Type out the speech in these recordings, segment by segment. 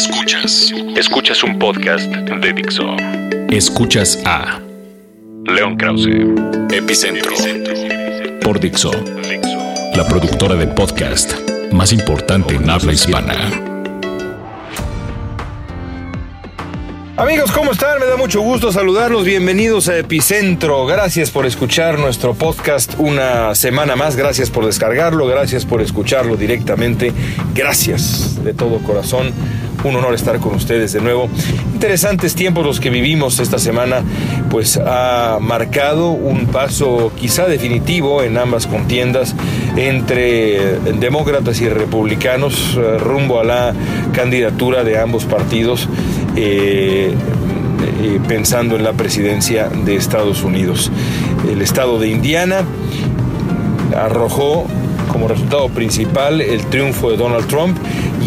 Escuchas. Escuchas un podcast de Dixo. Escuchas a León Krause, Epicentro, por Dixo, la productora de podcast más importante en habla hispana. Amigos, ¿cómo están? Me da mucho gusto saludarlos. Bienvenidos a Epicentro. Gracias por escuchar nuestro podcast una semana más. Gracias por descargarlo. Gracias por escucharlo directamente. Gracias de todo corazón. Un honor estar con ustedes de nuevo. Interesantes tiempos los que vivimos esta semana, pues ha marcado un paso quizá definitivo en ambas contiendas entre demócratas y republicanos eh, rumbo a la candidatura de ambos partidos. Eh, eh, pensando en la presidencia de Estados Unidos. El estado de Indiana arrojó como resultado principal el triunfo de Donald Trump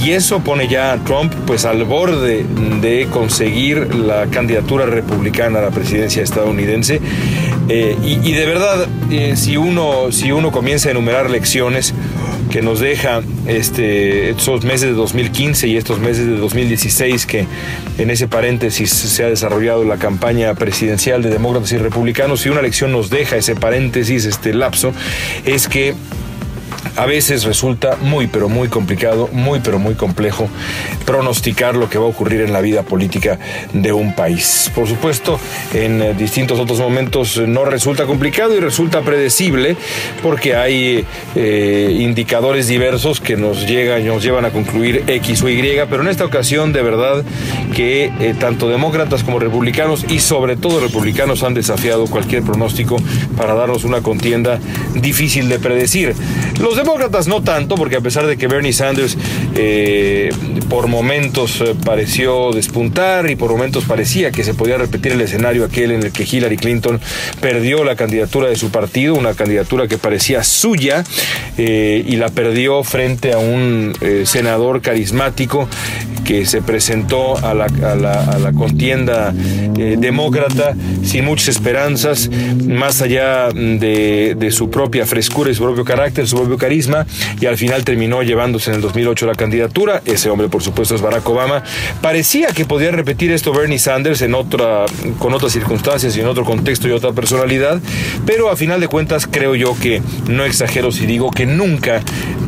y eso pone ya a Trump pues al borde de conseguir la candidatura republicana a la presidencia estadounidense. Eh, y, de verdad si uno si uno comienza a enumerar lecciones que nos deja este, estos meses de 2015 y estos meses de 2016 que en ese paréntesis se ha desarrollado la campaña presidencial de demócratas y republicanos y una lección nos deja ese paréntesis, este lapso, es que a veces resulta muy pero muy complicado, muy pero muy complejo pronosticar lo que va a ocurrir en la vida política de un país. Por supuesto, en eh, distintos otros momentos no resulta complicado y resulta predecible porque hay eh, indicadores diversos que nos llegan, nos llevan a concluir X o Y, pero en esta ocasión de verdad que eh, tanto demócratas como republicanos y sobre todo republicanos han desafiado cualquier pronóstico para darnos una contienda difícil de predecir. Los demócratas no tanto, porque a pesar de que Bernie Sanders eh, por momentos eh, pareció despuntar y por momentos parecía que se podía repetir el escenario aquel en el que Hillary Clinton perdió la candidatura de su partido, una candidatura que parecía suya eh, y la perdió frente a un senador carismático que se presentó a la, contienda demócrata sin muchas esperanzas, más allá de, de su propia frescura y su propio carácter, su propio carisma y al final terminó llevándose en el 2008 la candidatura. Ese hombre, por supuesto, es Barack Obama. Parecía que podía repetir esto Bernie Sanders en otra, con otras circunstancias y en otro contexto y otra personalidad, pero a final de cuentas creo yo que no exagero si digo que nunca,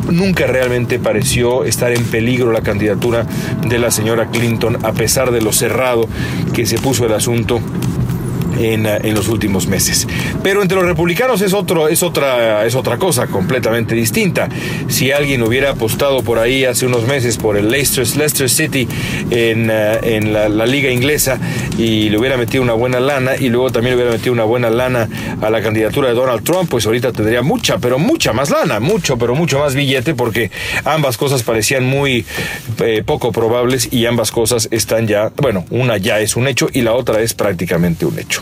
nunca realmente pareció estar en peligro la candidatura de la señora Clinton, a pesar de lo cerrado que se puso el asunto en, en, los últimos meses. Pero entre los republicanos es, otro, es, otra, es otra cosa completamente distinta. Si alguien hubiera apostado por ahí hace unos meses por el Leicester, Leicester City en, eh, en la, la, liga inglesa y le hubiera metido una buena lana y luego también le hubiera metido una buena lana a la candidatura de Donald Trump, pues ahorita tendría mucha, pero mucha más lana, mucho, pero mucho más billete porque ambas cosas parecían muy eh, poco probables y ambas cosas están ya, bueno, una ya es un hecho y la otra es prácticamente un hecho.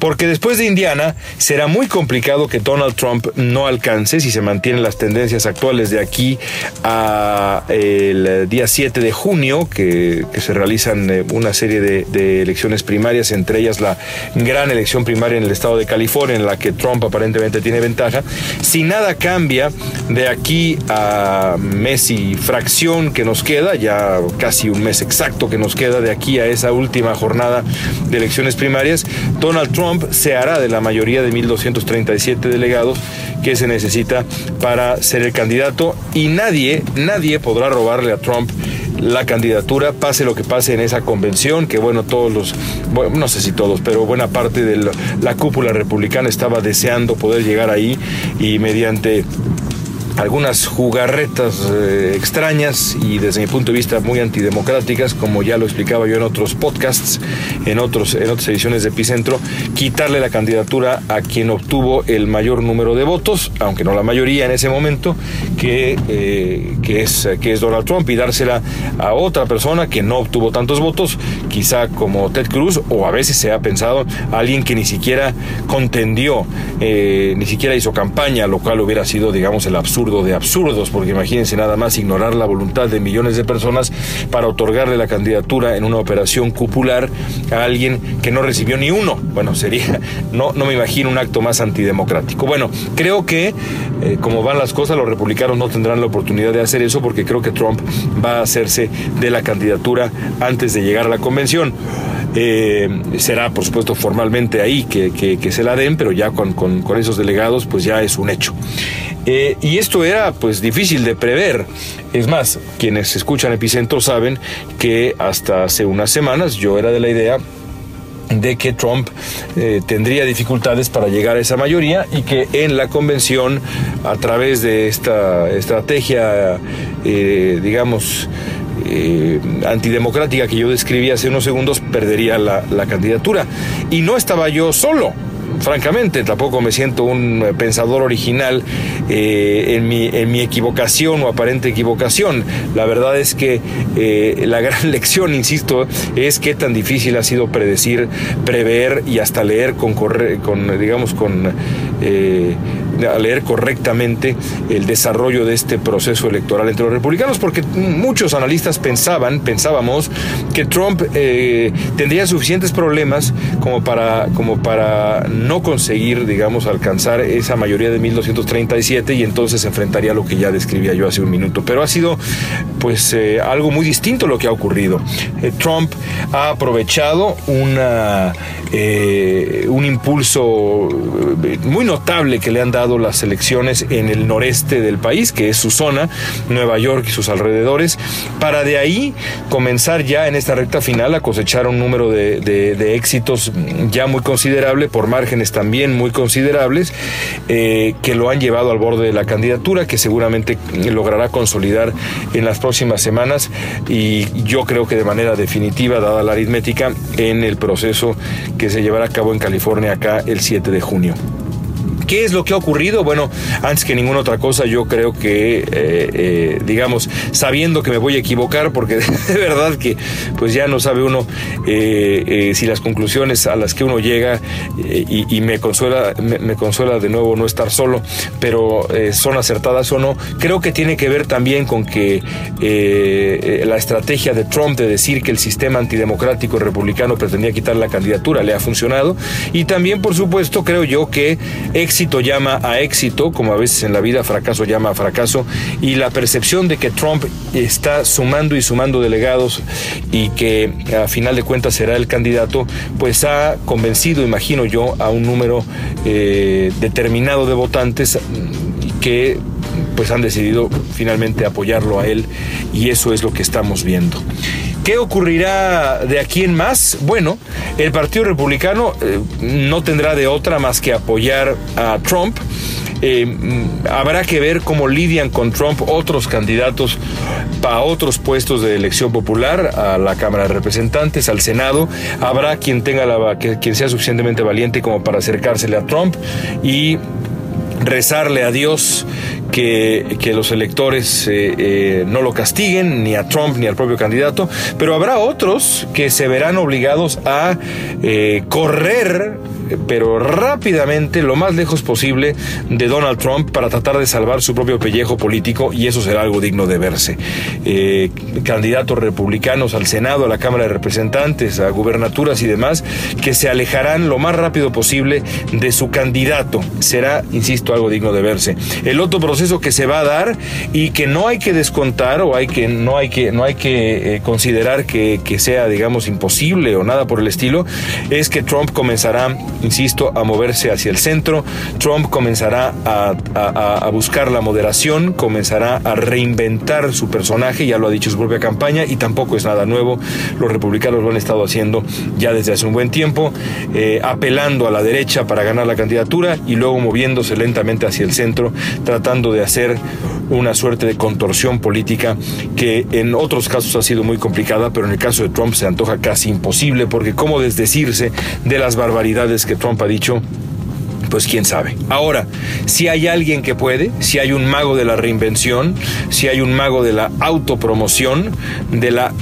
Porque después de Indiana será muy complicado que Donald Trump no alcance si se mantienen las tendencias actuales de aquí a el día 7 de junio, que, se realizan eh, una serie de, elecciones primarias, entre ellas la gran elección primaria en el estado de California, en la que Trump aparentemente tiene ventaja. Si nada cambia de aquí a mes y fracción que nos queda, ya casi un mes exacto que nos queda de aquí a esa última jornada de elecciones primarias, Donald Trump se hará de la mayoría de 1.237 delegados que se necesita para ser el candidato y nadie, nadie podrá robarle a Trump la candidatura, pase lo que pase en esa convención, que bueno, todos los, no sé si todos, pero buena parte de la cúpula republicana estaba deseando poder llegar ahí y mediante algunas jugarretas eh, extrañas y desde mi punto de vista muy antidemocráticas, como ya lo explicaba yo en otros podcasts, en, otros, en otras ediciones de Epicentro, quitarle la candidatura a quien obtuvo el mayor número de votos, aunque no la mayoría en ese momento, que, eh, que, es, que es Donald Trump, y dársela a otra persona que no obtuvo tantos votos, quizá como Ted Cruz, o a veces se ha pensado alguien que ni siquiera contendió, eh, ni siquiera hizo campaña, lo cual hubiera sido, digamos, el absurdo de absurdos, porque imagínense nada más ignorar la voluntad de millones de personas para otorgarle la candidatura en una operación cupular a alguien que no recibió ni uno. Bueno, sería, no, no me imagino un acto más antidemocrático. Bueno, creo que eh, como van las cosas, los republicanos no tendrán la oportunidad de hacer eso porque creo que Trump va a hacerse de la candidatura antes de llegar a la convención. Eh, será, por supuesto, formalmente ahí que, se la den, pero ya con, esos delegados, pues ya es un hecho. Eh, y esto era, pues, difícil de prever. Es más, quienes escuchan Epicentro saben que hasta hace unas semanas yo era de la idea de que Trump eh, tendría dificultades para llegar a esa mayoría y que en la convención, a través de esta estrategia, digamos, eh, antidemocrática que yo describí hace unos segundos perdería la, candidatura. Y no estaba yo solo francamente, tampoco me siento un pensador original eh, en, mi, en mi equivocación o aparente equivocación. La verdad es que eh, la gran lección, insisto, es qué tan difícil ha sido predecir, prever y hasta leer con, con digamos, con eh, leer correctamente el desarrollo de este proceso electoral entre los republicanos, porque muchos analistas pensaban, pensábamos, que Trump tendría suficientes problemas como para, como para no conseguir, digamos, alcanzar esa mayoría de 1237 y entonces enfrentaría lo que ya describía yo hace un minuto. Pero ha sido, pues, eh, algo muy distinto lo que ha ocurrido. Eh, Trump ha aprovechado una, eh, un impulso muy notable que le han dado las elecciones en el noreste del país, que es su zona, Nueva York y sus alrededores, para de ahí comenzar ya en esta recta final a cosechar un número de, éxitos ya muy considerable por margen también muy considerables eh, que lo han llevado al borde de la candidatura, que seguramente logrará consolidar en las próximas semanas y yo creo que de manera definitiva, dada la aritmética, en el proceso que se llevará a cabo en California acá el 7 de junio. ¿Qué es lo que ha ocurrido? Bueno, antes que ninguna otra cosa, yo creo que, eh, eh, digamos, sabiendo que me voy a equivocar, porque de verdad que pues ya no sabe uno eh, si las conclusiones a las que uno llega, y, me consuela, me, consuela de nuevo no estar solo, pero son acertadas o no, creo que tiene que ver también con que la estrategia de Trump de decir que el sistema antidemocrático republicano pretendía quitar la candidatura le ha funcionado, y también, por supuesto, creo yo que éxito llama a éxito, como a veces en la vida fracaso llama a fracaso, y la percepción de que Trump está sumando y sumando delegados y que a final de cuentas será el candidato, pues ha convencido, imagino yo, a un número eh, determinado de votantes que pues han decidido finalmente apoyarlo a él y eso es lo que estamos viendo. ¿Qué ocurrirá de aquí en más? Bueno, el Partido Republicano eh, no tendrá de otra más que apoyar a Trump. Eh, mm, habrá que ver cómo lidian con Trump otros candidatos para otros puestos de elección popular, a la Cámara de Representantes, al Senado. Habrá quien tenga la, quien sea suficientemente valiente como para acercársele a Trump y rezarle a Dios que, que los electores eh, eh, no lo castiguen, ni a Trump ni al propio candidato, pero habrá otros que se verán obligados a eh, correr pero rápidamente, lo más lejos posible de Donald Trump para tratar de salvar su propio pellejo político y eso será algo digno de verse. Eh, candidatos republicanos al Senado, a la Cámara de Representantes, a gubernaturas y demás, que se alejarán lo más rápido posible de su candidato. Será, insisto, algo digno de verse. El otro proceso que se va a dar y que no hay que descontar o hay que, no hay que, no hay que eh, considerar que, que sea, digamos, imposible o nada por el estilo, es que Trump comenzará insisto, a moverse hacia el centro. Trump comenzará a, buscar la moderación, comenzará a reinventar su personaje, ya lo ha dicho su propia campaña, y tampoco es nada nuevo. Los republicanos lo han estado haciendo ya desde hace un buen tiempo, eh, apelando a la derecha para ganar la candidatura y luego moviéndose lentamente hacia el centro, tratando de hacer una suerte de contorsión política que en otros casos ha sido muy complicada, pero en el caso de Trump se antoja casi imposible, porque cómo desdecirse de las barbaridades que Trump ha dicho, pues quién sabe. Ahora, si hay alguien que puede, si hay un mago de la reinvención, si hay un mago de la autopromoción, de la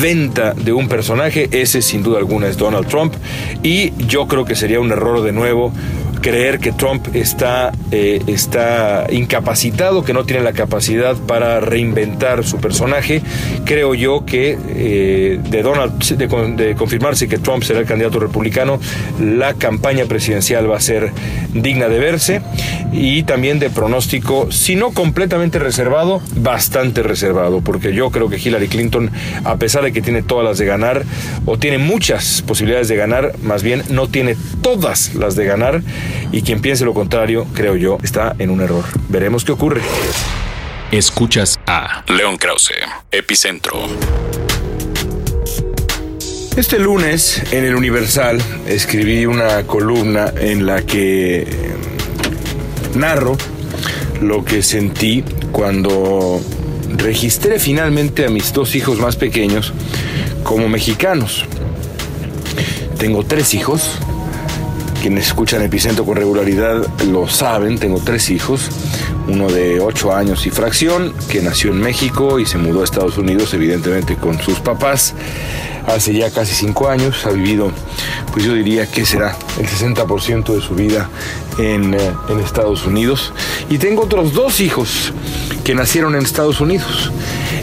venta de un personaje, ese sin duda alguna es Donald Trump y yo creo que sería un error de nuevo creer que Trump está, eh, está incapacitado, que no tiene la capacidad para reinventar su personaje. Creo yo que eh, de, Donald, de, confirmarse que Trump será el candidato republicano, la campaña presidencial va a ser digna de verse y también de pronóstico, si no completamente reservado, bastante reservado, porque yo creo que Hillary Clinton, a pesar de que tiene todas las de ganar, o tiene muchas posibilidades de ganar, más bien no tiene todas las de ganar, y quien piense lo contrario, creo yo, está en un error. Veremos qué ocurre. Escuchas a León Krause, Epicentro. Este lunes en el Universal escribí una columna en la que narro lo que sentí cuando registré finalmente a mis dos hijos más pequeños como mexicanos. Tengo tres hijos, quienes escuchan Epicentro con regularidad lo saben, tengo tres hijos, uno de ocho años y fracción, que nació en México y se mudó a Estados Unidos, evidentemente con sus papás, hace ya casi cinco años, ha vivido, pues yo diría que será el 60% de su vida en, eh, en Estados Unidos. Y tengo otros dos hijos que nacieron en Estados Unidos.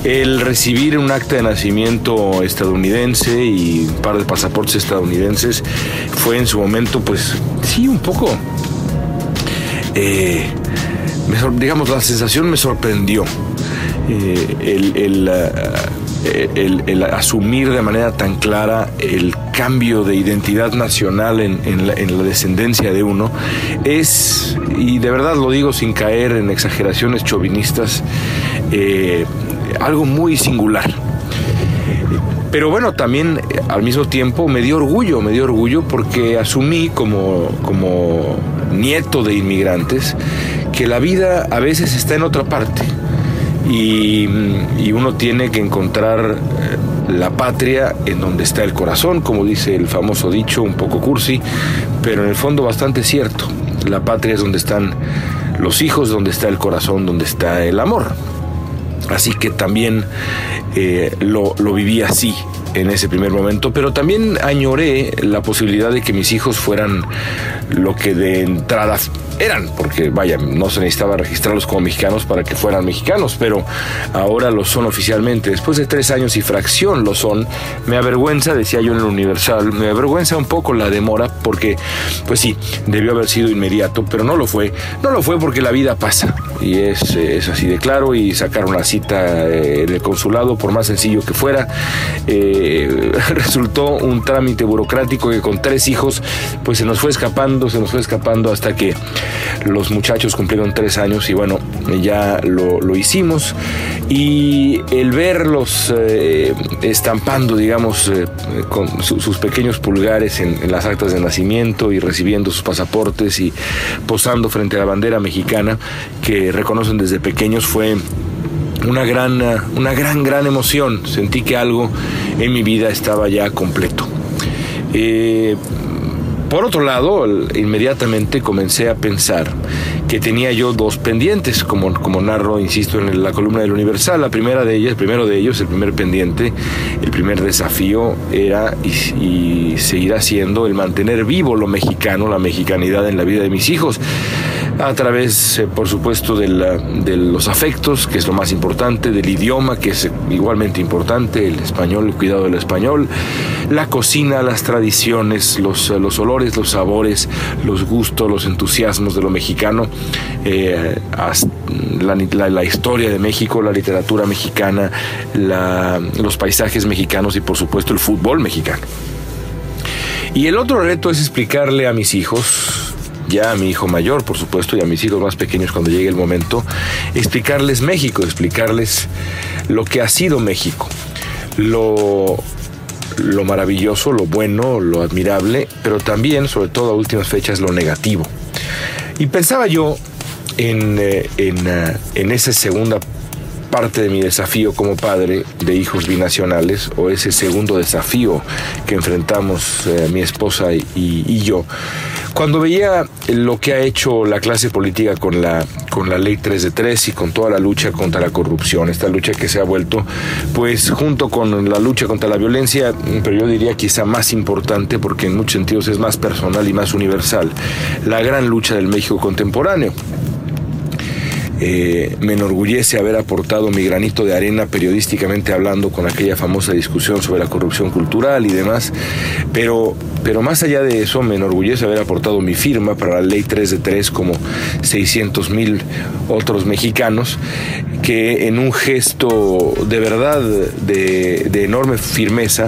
El recibir un acta de nacimiento estadounidense y un par de pasaportes estadounidenses fue en su momento, pues sí, un poco... Eh, digamos, la sensación me sorprendió. Eh, el, eh, el, el, asumir de manera tan clara el cambio de identidad nacional en, la, descendencia de uno es, y de verdad lo digo sin caer en exageraciones chauvinistas, algo muy singular. Pero bueno, también al mismo tiempo me dio orgullo, me dio orgullo porque asumí como, como nieto de inmigrantes que la vida a veces está en otra parte y, uno tiene que encontrar eh, la patria en donde está el corazón, como dice el famoso dicho, un poco cursi, pero en el fondo bastante cierto. La patria es donde están los hijos, donde está el corazón, donde está el amor. Así que también eh, lo, lo viví así en ese primer momento, pero también añoré la posibilidad de que mis hijos fueran lo que de entrada eran, porque vaya, no se necesitaba registrarlos como mexicanos para que fueran mexicanos, pero ahora lo son oficialmente. Después de tres años y fracción lo son. Me avergüenza, decía yo en el Universal, me avergüenza un poco la demora, porque, pues sí, debió haber sido inmediato, pero no lo fue. No lo fue porque la vida pasa, y es, es así de claro, y sacar una eh, en el consulado, por más sencillo que fuera, eh, resultó un trámite burocrático que con tres hijos, pues se nos fue escapando, se nos fue escapando hasta que los muchachos cumplieron tres años y bueno, ya lo, hicimos. Y el verlos eh, estampando, digamos, eh, con sus pequeños pulgares en, las actas de nacimiento y recibiendo sus pasaportes y posando frente a la bandera mexicana que reconocen desde pequeños fue una gran, una gran, gran emoción. Sentí que algo en mi vida estaba ya completo. Eh, por otro lado, inmediatamente comencé a pensar que tenía yo dos pendientes, como, como narro, insisto, en la columna del Universal. La primera de ellas, el primero de ellos, el primer pendiente, el primer desafío era y, y seguirá siendo el mantener vivo lo mexicano, la mexicanidad en la vida de mis hijos a través, eh, por supuesto, de, los afectos, que es lo más importante, del idioma, que es igualmente importante, el español, el cuidado del español, la cocina, las tradiciones, los, los olores, los sabores, los gustos, los entusiasmos de lo mexicano, eh, la, historia de México, la literatura mexicana, los paisajes mexicanos y, por supuesto, el fútbol mexicano. Y el otro reto es explicarle a mis hijos, ya a mi hijo mayor, por supuesto, y a mis hijos más pequeños cuando llegue el momento, explicarles México, explicarles lo que ha sido México, lo, lo maravilloso, lo bueno, lo admirable, pero también, sobre todo a últimas fechas, lo negativo. Y pensaba yo en, eh, en, eh, en esa segunda parte de mi desafío como padre de hijos binacionales o ese segundo desafío que enfrentamos eh, mi esposa y, y, yo. Cuando veía lo que ha hecho la clase política con la, con la ley 3 de 3 y con toda la lucha contra la corrupción, esta lucha que se ha vuelto, pues junto con la lucha contra la violencia, pero yo diría quizá más importante porque en muchos sentidos es más personal y más universal, la gran lucha del México contemporáneo. Eh, me enorgullece haber aportado mi granito de arena periodísticamente hablando con aquella famosa discusión sobre la corrupción cultural y demás, pero, pero más allá de eso me enorgullece haber aportado mi firma para la ley 3 de 3 como 600 mil otros mexicanos que en un gesto de verdad de, de enorme firmeza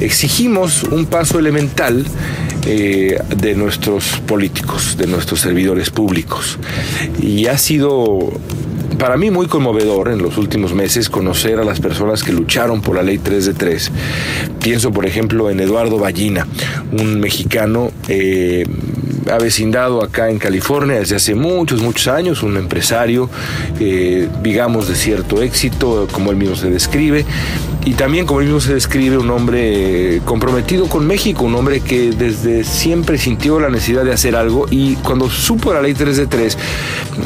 exigimos un paso elemental eh, de nuestros políticos, de nuestros servidores públicos. Y ha sido para mí muy conmovedor en los últimos meses conocer a las personas que lucharon por la ley 3 de 3. Pienso, por ejemplo, en Eduardo Ballina, un mexicano eh, avecindado acá en California desde hace muchos, muchos años, un empresario, eh, digamos, de cierto éxito, como él mismo se describe, y también, como mismo se describe, un hombre comprometido con México, un hombre que desde siempre sintió la necesidad de hacer algo y cuando supo la ley 3 de 3,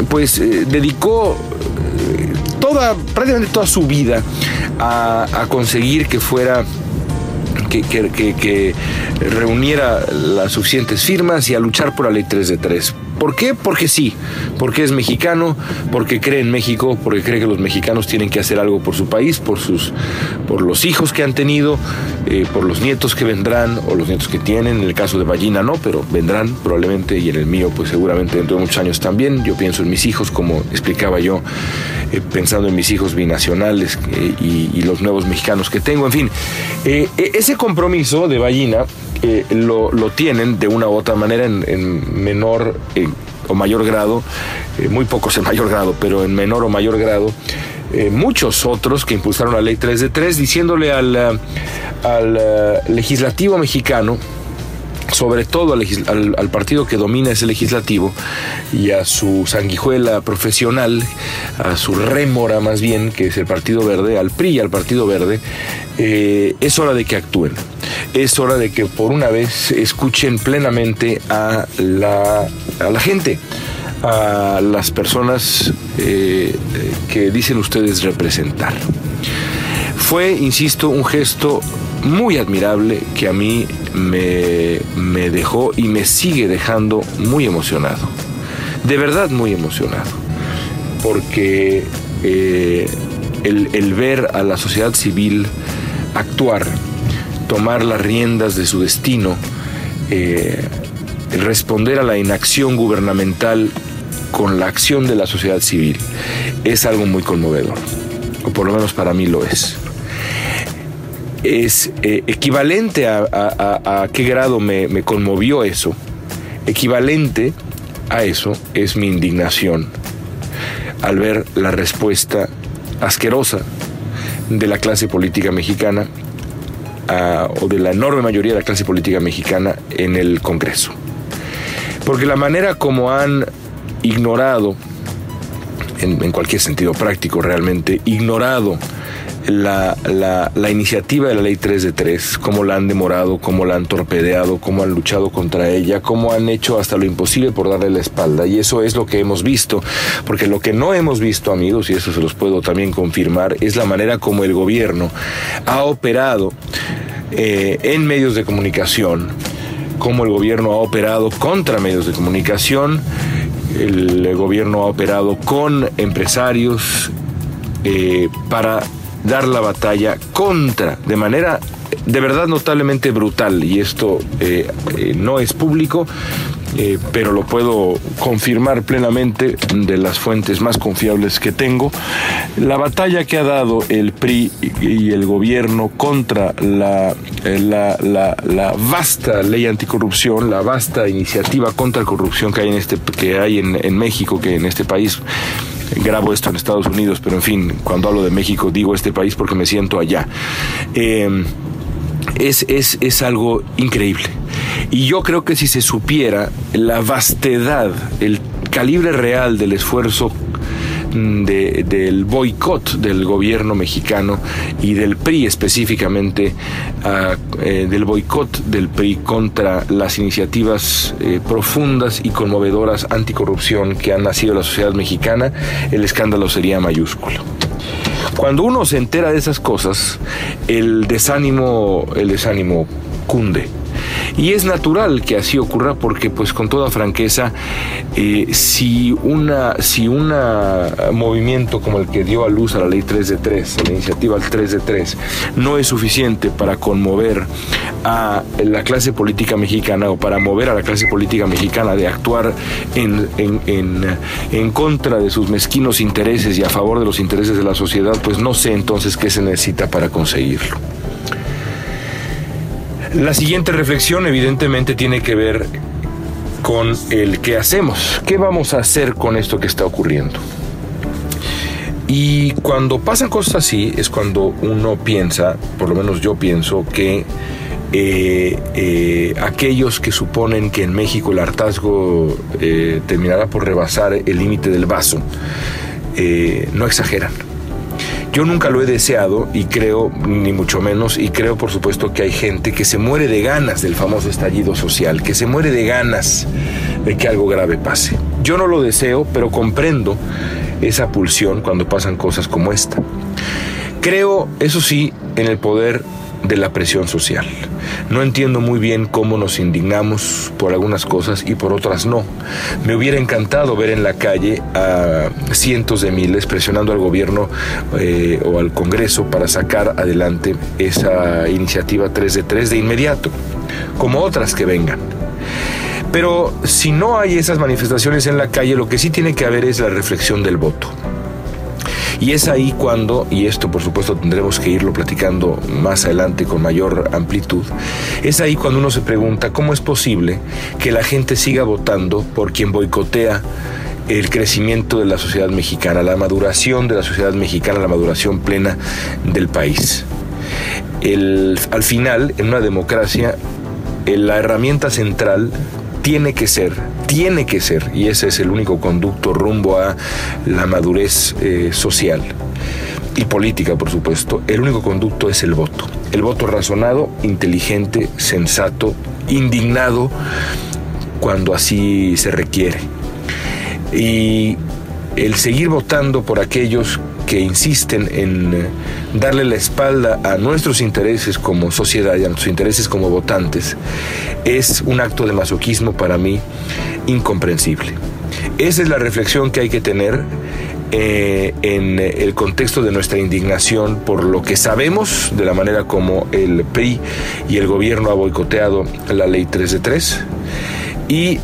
pues eh, dedicó eh, toda, prácticamente toda su vida a conseguir que fuera que, que, que, reuniera las suficientes firmas y a luchar por la ley 3 de 3. ¿Por qué? Porque sí, porque es mexicano, porque cree en México, porque cree que los mexicanos tienen que hacer algo por su país, por sus, por los hijos que han tenido, eh, por los nietos que vendrán o los nietos que tienen. En el caso de Ballina no, pero vendrán probablemente y en el mío, pues seguramente dentro de muchos años también. Yo pienso en mis hijos, como explicaba yo, eh, pensando en mis hijos binacionales eh, y, y, los nuevos mexicanos que tengo. En fin, eh, ese compromiso de Ballina eh, lo, lo, tienen de una u otra manera en, en menor eh, o mayor grado, eh, muy pocos en mayor grado, pero en menor o mayor grado, muchos otros que impulsaron la ley 3 de 3, diciéndole al, al legislativo mexicano, sobre todo al, partido que domina ese legislativo y a su sanguijuela profesional, a su rémora más bien, que es el Partido Verde, al PRI y al Partido Verde, eh, es hora de que actúen. Es hora de que por una vez escuchen plenamente a la, a la gente, a las personas eh, que dicen ustedes representar. Fue, insisto, un gesto muy admirable que a mí me, me, dejó y me sigue dejando muy emocionado. De verdad muy emocionado. Porque eh, el, el, ver a la sociedad civil actuar, tomar las riendas de su destino, eh, responder a la inacción gubernamental con la acción de la sociedad civil, es algo muy conmovedor. O por lo menos para mí lo es es eh, equivalente a, qué grado me, conmovió eso. Equivalente a eso es mi indignación al ver la respuesta asquerosa de la clase política mexicana o de la enorme mayoría de la clase política mexicana en el Congreso. Porque la manera como han ignorado, en cualquier sentido práctico realmente, ignorado la, la, iniciativa de la ley 3 de 3, cómo la han demorado, cómo la han torpedeado, cómo han luchado contra ella, cómo han hecho hasta lo imposible por darle la espalda. Y eso es lo que hemos visto, porque lo que no hemos visto, amigos, y eso se los puedo también confirmar, es la manera como el gobierno ha operado eh, en medios de comunicación, cómo el gobierno ha operado contra medios de comunicación, el gobierno ha operado con empresarios eh, para dar la batalla contra, de manera de verdad notablemente brutal, y esto eh, eh, no es público, eh, pero lo puedo confirmar plenamente de las fuentes más confiables que tengo, la batalla que ha dado el PRI y el gobierno contra la, la, vasta ley anticorrupción, la vasta iniciativa contra la corrupción que hay en, este, que hay en, en México, que en este país grabo esto en Estados Unidos, pero en fin, cuando hablo de México digo este país porque me siento allá. Eh, es, es, es algo increíble. Y yo creo que si se supiera la vastedad, el calibre real del esfuerzo mm, del boicot del gobierno mexicano y del PRI específicamente, ah, eh, del boicot del PRI contra las iniciativas eh, profundas y conmovedoras anticorrupción que han nacido en la sociedad mexicana, el escándalo sería mayúsculo. Cuando uno se entera de esas cosas, el desánimo, el desánimo cunde y es natural que así ocurra porque, pues con toda franqueza, eh, si una si un movimiento como el que dio a luz a la ley 3 de 3, la iniciativa 3 de 3, no es suficiente para conmover a la clase política mexicana o para mover a la clase política mexicana de actuar en, en, en, en contra de sus mezquinos intereses y a favor de los intereses de la sociedad, pues no sé entonces qué se necesita para conseguirlo. La siguiente reflexión evidentemente tiene que ver con el qué hacemos, qué vamos a hacer con esto que está ocurriendo. Y cuando pasan cosas así es cuando uno piensa, por lo menos yo pienso, que eh, eh, aquellos que suponen que en México el hartazgo eh, terminará por rebasar el límite del vaso, no exageran yo nunca lo he deseado y creo, ni mucho menos, y creo por supuesto que hay gente que se muere de ganas del famoso estallido social, que se muere de ganas de que algo grave pase. Yo no lo deseo, pero comprendo esa pulsión cuando pasan cosas como esta. Creo, eso sí, en el poder de la presión social. No entiendo muy bien cómo nos indignamos por algunas cosas y por otras no. Me hubiera encantado ver en la calle a cientos de miles presionando al gobierno eh, o al Congreso para sacar adelante esa iniciativa 3 de 3 de inmediato, como otras que vengan. Pero si no hay esas manifestaciones en la calle, lo que sí tiene que haber es la reflexión del voto. Y es ahí cuando, y esto por supuesto tendremos que irlo platicando más adelante con mayor amplitud, es ahí cuando uno se pregunta cómo es posible que la gente siga votando por quien boicotea el crecimiento de la sociedad mexicana, la maduración de la sociedad mexicana, la maduración plena del país. al final, en una democracia, la herramienta central tiene que ser, tiene que ser, y ese es el único conducto rumbo a la madurez eh, social y política, por supuesto, el único conducto es el voto. El voto razonado, inteligente, sensato, indignado, cuando así se requiere. Y el seguir votando por aquellos que insisten en eh, darle la espalda a nuestros intereses como sociedad y a nuestros intereses como votantes es un acto de masoquismo para mí incomprensible. Esa es la reflexión que hay que tener eh, en el contexto de nuestra indignación por lo que sabemos de la manera como el PRI y el gobierno ha boicoteado la ley 3 de 3 y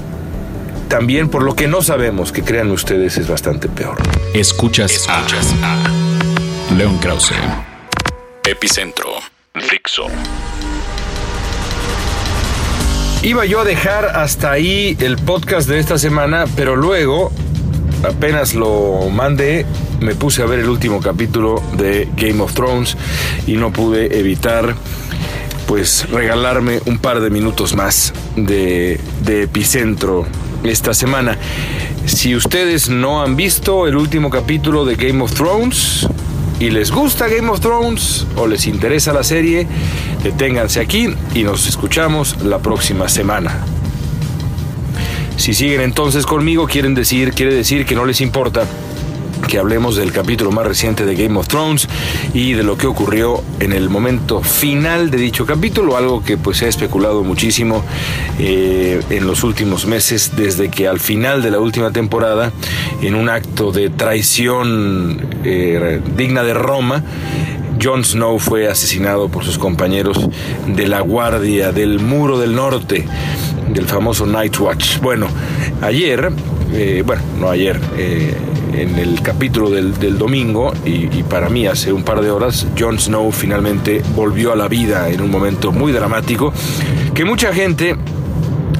también por lo que no sabemos, que crean ustedes es bastante peor. Escuchas, Escuchas a, León Krause. Epicentro. Fixo. Iba yo a dejar hasta ahí el podcast de esta semana, pero luego, apenas lo mandé, me puse a ver el último capítulo de Game of Thrones y no pude evitar pues regalarme un par de minutos más de, de epicentro esta semana. Si ustedes no han visto el último capítulo de Game of Thrones y les gusta Game of Thrones o les interesa la serie, deténganse aquí y nos escuchamos la próxima semana. Si siguen entonces conmigo, quieren decir, quiere decir que no les importa que hablemos del capítulo más reciente de Game of Thrones y de lo que ocurrió en el momento final de dicho capítulo, algo que pues se ha especulado muchísimo eh, en los últimos meses, desde que al final de la última temporada, en un acto de traición eh, digna de Roma, Jon Snow fue asesinado por sus compañeros de la Guardia del Muro del Norte, del famoso Night Watch. Bueno, ayer, eh, bueno, no ayer, en el capítulo del, domingo, y, para mí hace un par de horas, Jon Snow finalmente volvió a la vida en un momento muy dramático, que mucha gente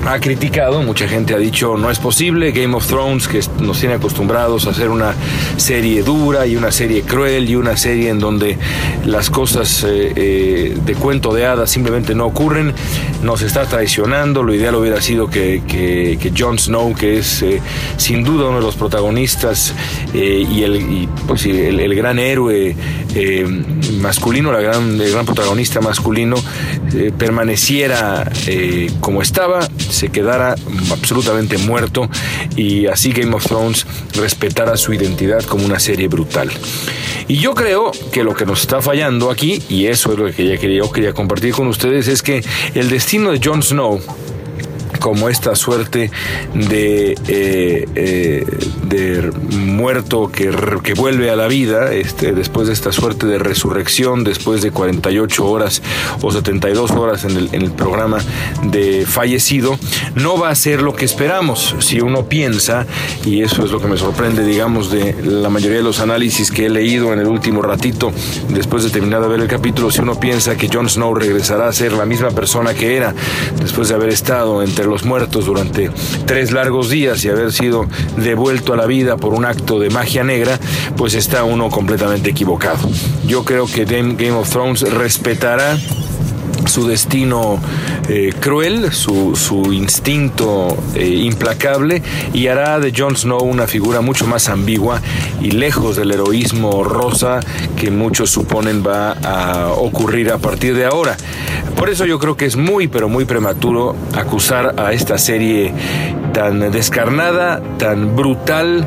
ha criticado, mucha gente ha dicho no es posible, Game of Thrones que nos tiene acostumbrados a hacer una serie dura y una serie cruel y una serie en donde las cosas eh, eh, de cuento de hadas simplemente no ocurren, nos está traicionando, lo ideal hubiera sido que, que, Jon Snow, que es eh, sin duda uno de los protagonistas y, el, pues, el, gran héroe masculino, la gran, el gran protagonista masculino, permaneciera como estaba, se quedara absolutamente muerto y así Game of Thrones respetara su identidad como una serie brutal. Y yo creo que lo que nos está fallando aquí, y eso es lo que yo quería compartir con ustedes, es que el destino de Jon Snow como esta suerte de, eh, eh, de muerto que, que, vuelve a la vida, este, después de esta suerte de resurrección, después de 48 horas o 72 horas en el, en el programa de fallecido, no va a ser lo que esperamos. Si uno piensa, y eso es lo que me sorprende, digamos, de la mayoría de los análisis que he leído en el último ratito, después de terminar de ver el capítulo, si uno piensa que Jon Snow regresará a ser la misma persona que era después de haber estado entre los muertos durante tres largos días y haber sido devuelto a la vida por un acto de magia negra, pues está uno completamente equivocado. Yo creo que Game of Thrones respetará su destino eh, cruel, su, instinto eh, implacable y hará de Jon Snow una figura mucho más ambigua y lejos del heroísmo rosa que muchos suponen va a ocurrir a partir de ahora. Por eso yo creo que es muy pero muy prematuro acusar a esta serie tan descarnada, tan brutal,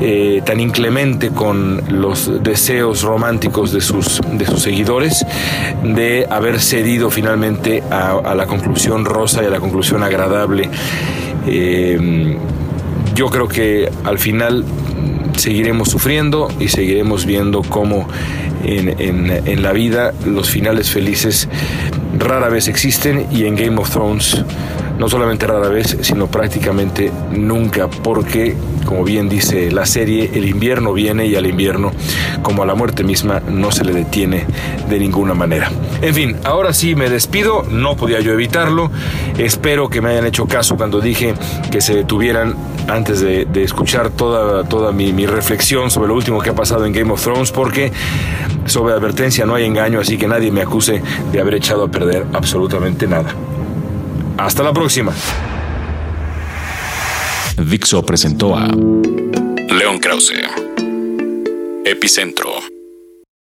eh, tan inclemente con los deseos románticos de sus, de sus seguidores, de haber cedido finalmente a, la conclusión rosa y a la conclusión agradable. Eh, yo creo que al final seguiremos sufriendo y seguiremos viendo cómo en, en, la vida los finales felices rara vez existen y en Game of Thrones no solamente rara vez, sino prácticamente nunca, porque, como bien dice la serie, el invierno viene y al invierno, como a la muerte misma, no se le detiene de ninguna manera. En fin, ahora sí me despido, no podía yo evitarlo, espero que me hayan hecho caso cuando dije que se detuvieran antes de, escuchar toda, toda mi, mi reflexión sobre lo último que ha pasado en Game of Thrones, porque sobre advertencia no hay engaño, así que nadie me acuse de haber echado a perder absolutamente nada. Hasta la próxima. Dixo presentó a León Krause, Epicentro.